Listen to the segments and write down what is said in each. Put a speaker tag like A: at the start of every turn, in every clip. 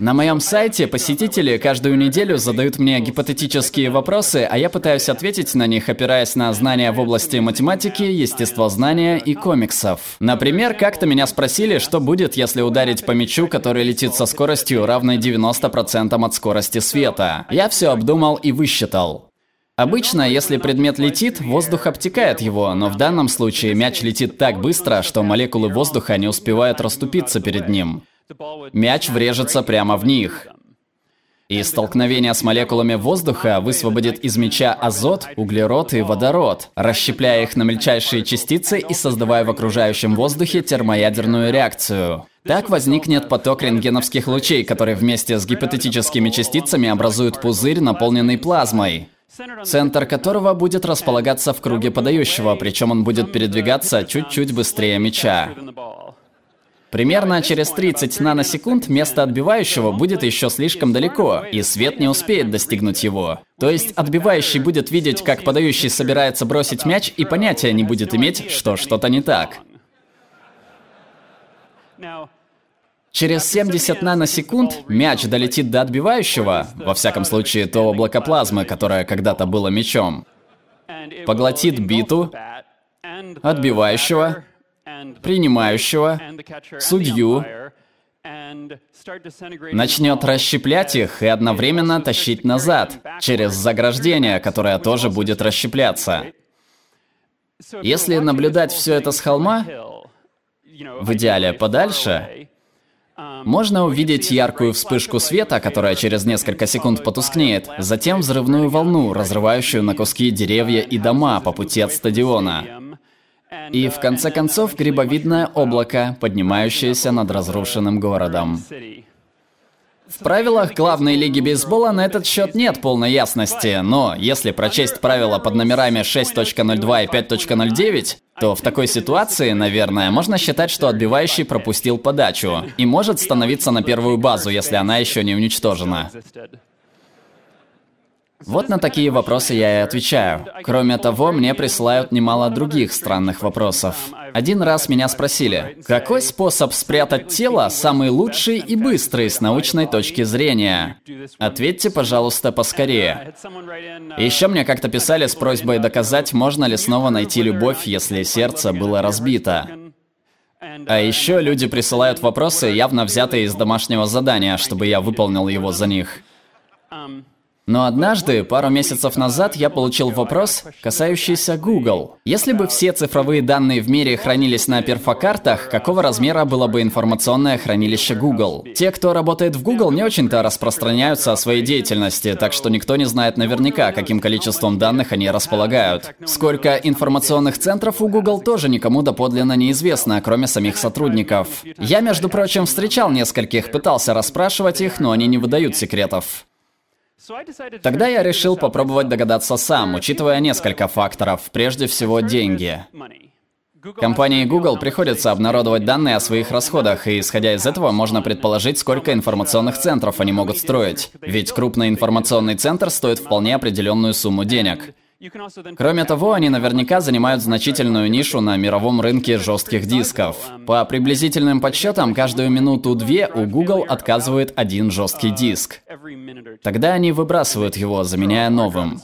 A: На моем сайте посетители каждую неделю задают мне гипотетические вопросы, а я пытаюсь ответить на них, опираясь на знания в области математики, естествознания и комиксов. Например, как-то меня спросили, что будет, если ударить по мячу, который летит со скоростью, равной 90% от скорости света. Я все обдумал и высчитал. Обычно, если предмет летит, воздух обтекает его, но в данном случае мяч летит так быстро, что молекулы воздуха не успевают расступиться перед ним. Мяч врежется прямо в них. И столкновение с молекулами воздуха высвободит из мяча азот, углерод и водород, расщепляя их на мельчайшие частицы и создавая в окружающем воздухе термоядерную реакцию. Так возникнет поток рентгеновских лучей, который вместе с гипотетическими частицами образуют пузырь, наполненный плазмой, центр которого будет располагаться в круге подающего, причем он будет передвигаться чуть-чуть быстрее мяча. Примерно через 30 наносекунд место отбивающего будет еще слишком далеко, и свет не успеет достигнуть его. То есть отбивающий будет видеть, как подающий собирается бросить мяч, и понятия не будет иметь, что что-то не так. Через 70 наносекунд мяч долетит до отбивающего, во всяком случае то облако плазмы, которое когда-то было мячом, поглотит биту, отбивающего, принимающего, судью, начнет расщеплять их и одновременно тащить назад, через заграждение, которое тоже будет расщепляться. Если наблюдать все это с холма, в идеале подальше, можно увидеть яркую вспышку света, которая через несколько секунд потускнеет, затем взрывную волну, разрывающую на куски деревья и дома по пути от стадиона. И в конце концов грибовидное облако, поднимающееся над разрушенным городом. В правилах главной лиги бейсбола на этот счет нет полной ясности, но если прочесть правила под номерами 6.02 и 5.09, то в такой ситуации, наверное, можно считать, что отбивающий пропустил подачу и может становиться на первую базу, если она еще не уничтожена. Вот на такие вопросы я и отвечаю. Кроме того, мне присылают немало других странных вопросов. Один раз меня спросили, какой способ спрятать тело самый лучший и быстрый с научной точки зрения? Ответьте, пожалуйста, поскорее. Еще мне как-то писали с просьбой доказать, можно ли снова найти любовь, если сердце было разбито. А еще люди присылают вопросы, явно взятые из домашнего задания, чтобы я выполнил его за них. Но однажды, пару месяцев назад, я получил вопрос, касающийся Google. Если бы все цифровые данные в мире хранились на перфокартах, какого размера было бы информационное хранилище Google? Те, кто работает в Google, не очень-то распространяются о своей деятельности, так что никто не знает наверняка, каким количеством данных они располагают. Сколько информационных центров у Google тоже никому доподлинно неизвестно, кроме самих сотрудников. Я, между прочим, встречал нескольких, пытался расспрашивать их, но они не выдают секретов. Тогда я решил попробовать догадаться сам, учитывая несколько факторов. Прежде всего, деньги. Компании Google приходится обнародовать данные о своих расходах, и исходя из этого можно предположить, сколько информационных центров они могут строить. Ведь крупный информационный центр стоит вполне определенную сумму денег. Кроме того, они наверняка занимают значительную нишу на мировом рынке жестких дисков. По приблизительным подсчетам, каждую минуту-две у Google отказывает один жесткий диск. Тогда они выбрасывают его, заменяя новым.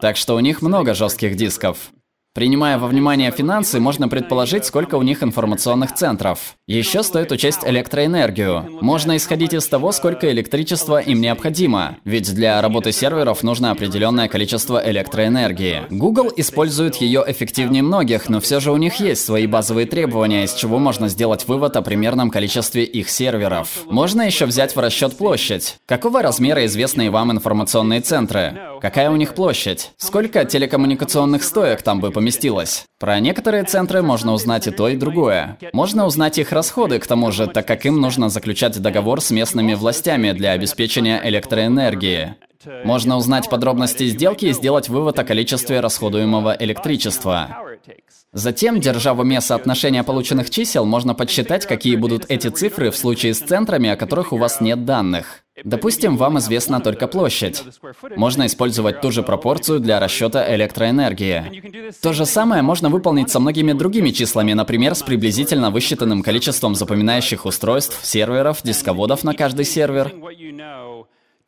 A: Так что у них много жестких дисков. Принимая во внимание финансы, можно предположить, сколько у них информационных центров. Еще стоит учесть электроэнергию. Можно исходить из того, сколько электричества им необходимо, ведь для работы серверов нужно определенное количество электроэнергии. Google использует ее эффективнее многих, но все же у них есть свои базовые требования, из чего можно сделать вывод о примерном количестве их серверов. Можно еще взять в расчет площадь. Какого размера известные вам информационные центры? Какая у них площадь? Сколько телекоммуникационных стоек там бы поместилось? Поместилось. Про некоторые центры можно узнать и то, и другое. Можно узнать их расходы, к тому же, так как им нужно заключать договор с местными властями для обеспечения электроэнергии. Можно узнать подробности сделки и сделать вывод о количестве расходуемого электричества. Затем, держа в уме соотношение полученных чисел, можно подсчитать, какие будут эти цифры в случае с центрами, о которых у вас нет данных. Допустим, вам известна только площадь. Можно использовать ту же пропорцию для расчета электроэнергии. То же самое можно выполнить со многими другими числами, например, с приблизительно высчитанным количеством запоминающих устройств, серверов, дисководов на каждый сервер.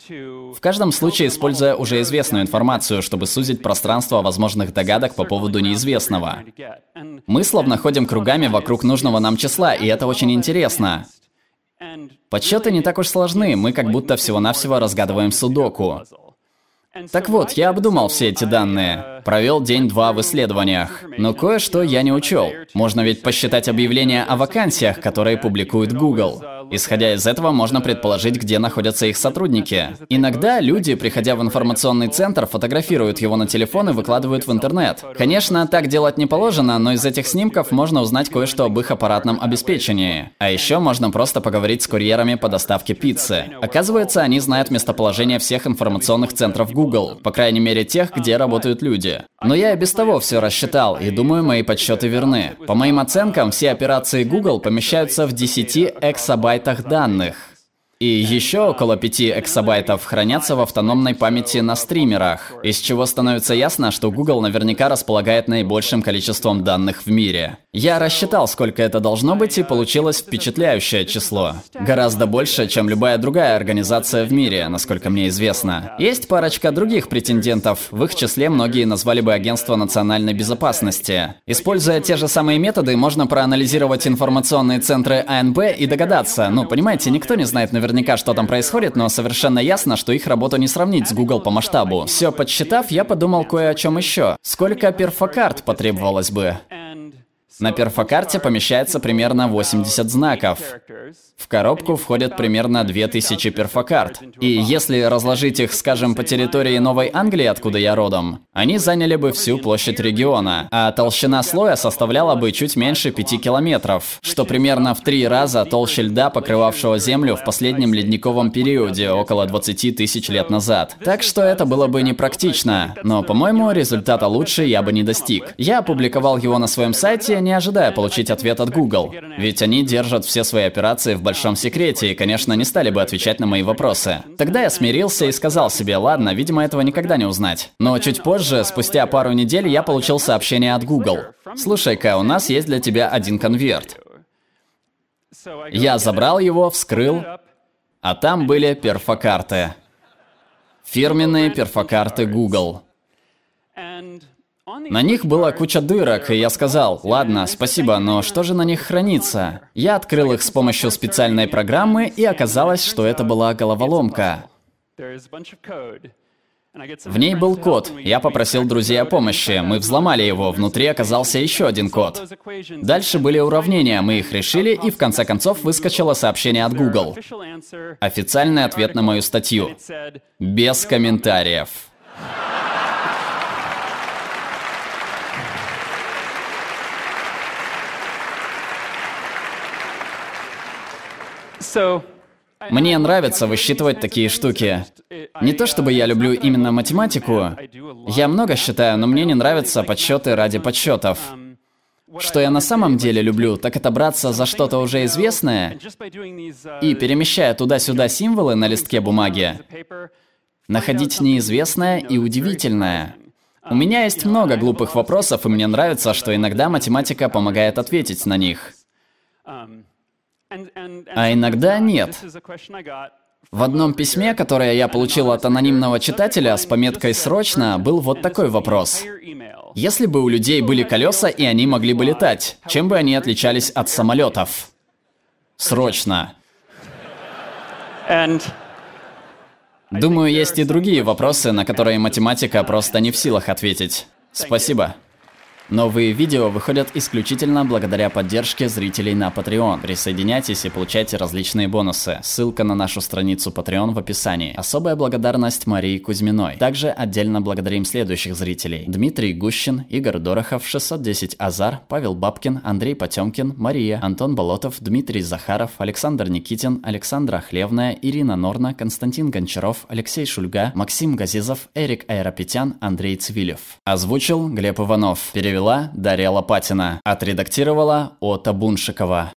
A: В каждом случае используя уже известную информацию, чтобы сузить пространство возможных догадок по поводу неизвестного. Мы словно ходим кругами вокруг нужного нам числа, и это очень интересно. Подсчеты не так уж сложны, мы как будто всего-навсего разгадываем судоку. Так вот, я обдумал все эти данные. Провел день-два в исследованиях. Но кое-что я не учел. Можно ведь посчитать объявления о вакансиях, которые публикует Google. Исходя из этого, можно предположить, где находятся их сотрудники. Иногда люди, приходя в информационный центр, фотографируют его на телефон и выкладывают в интернет. Конечно, так делать не положено, но из этих снимков можно узнать кое-что об их аппаратном обеспечении. А еще можно просто поговорить с курьерами по доставке пиццы. Оказывается, они знают местоположение всех информационных центров Google, по крайней мере тех, где работают люди. Но я и без того все рассчитал, и думаю, мои подсчеты верны. По моим оценкам, все операции Google помещаются в 10 эксабайтах данных. И еще около 5 эксабайтов хранятся в автономной памяти на стримерах, из чего становится ясно, что Google наверняка располагает наибольшим количеством данных в мире. Я рассчитал, сколько это должно быть, и получилось впечатляющее число. Гораздо больше, чем любая другая организация в мире, насколько мне известно. Есть парочка других претендентов, в их числе многие назвали бы Агентство национальной безопасности. Используя те же самые методы, можно проанализировать информационные центры АНБ и догадаться, ну, понимаете, никто не знает наверняка, что там происходит, но совершенно ясно, что их работу не сравнить с Google по масштабу. Все подсчитав, я подумал кое о чем еще. Сколько перфокарт потребовалось бы? На перфокарте помещается примерно 80 знаков. В коробку входят примерно 2000 перфокарт. И если разложить их, скажем, по территории Новой Англии, откуда я родом, они заняли бы всю площадь региона, а толщина слоя составляла бы чуть меньше 5 километров, что примерно в три раза толще льда, покрывавшего Землю в последнем ледниковом периоде, около 20 тысяч лет назад. Так что это было бы непрактично, но, по-моему, результата лучше я бы не достиг. Я опубликовал его на своем сайте, не ожидая получить ответ от Google. Ведь они держат все свои операции в большом секрете и, конечно, не стали бы отвечать на мои вопросы. Тогда я смирился и сказал себе, ладно, видимо, этого никогда не узнать. Но чуть позже, спустя пару недель, я получил сообщение от Google. Слушай-ка, у нас есть для тебя один конверт. Я забрал его, вскрыл, а там были перфокарты. Фирменные перфокарты Google. На них была куча дырок, и я сказал, ладно, спасибо, но что же на них хранится? Я открыл их с помощью специальной программы, и оказалось, что это была головоломка. В ней был код. Я попросил друзей о помощи. Мы взломали его. Внутри оказался еще один код. Дальше были уравнения. Мы их решили, и в конце концов выскочило сообщение от Google. Официальный ответ на мою статью. Без комментариев. Мне нравится высчитывать такие штуки. Не то чтобы я люблю именно математику. Я много считаю, но мне не нравятся подсчеты ради подсчетов. Что я на самом деле люблю, так это браться за что-то уже известное и, перемещая туда-сюда символы на листке бумаги, находить неизвестное и удивительное. У меня есть много глупых вопросов, и мне нравится, что иногда математика помогает ответить на них. А иногда нет. В одном письме, которое я получил от анонимного читателя с пометкой «Срочно», был вот такой вопрос. Если бы у людей были колеса и они могли бы летать, чем бы они отличались от самолетов? Срочно. Думаю, есть и другие вопросы, на которые математика просто не в силах ответить. Спасибо. Новые видео выходят исключительно благодаря поддержке зрителей на Patreon. Присоединяйтесь и получайте различные бонусы. Ссылка на нашу страницу Patreon в описании. Особая благодарность Марии Кузьминой. Также отдельно благодарим следующих зрителей. Дмитрий Гущин, Игорь Дорохов, 610 Азар, Павел Бабкин, Андрей Потемкин, Мария, Антон Болотов, Дмитрий Захаров, Александр Никитин, Александра Хлевная, Ирина Норна, Константин Гончаров, Алексей Шульга, Максим Газизов, Эрик Аэропетян, Андрей Цвилев. Озвучил Глеб Иванов. Перевел перевела Дарья Лопатина. Отредактировала Ота Буншикова.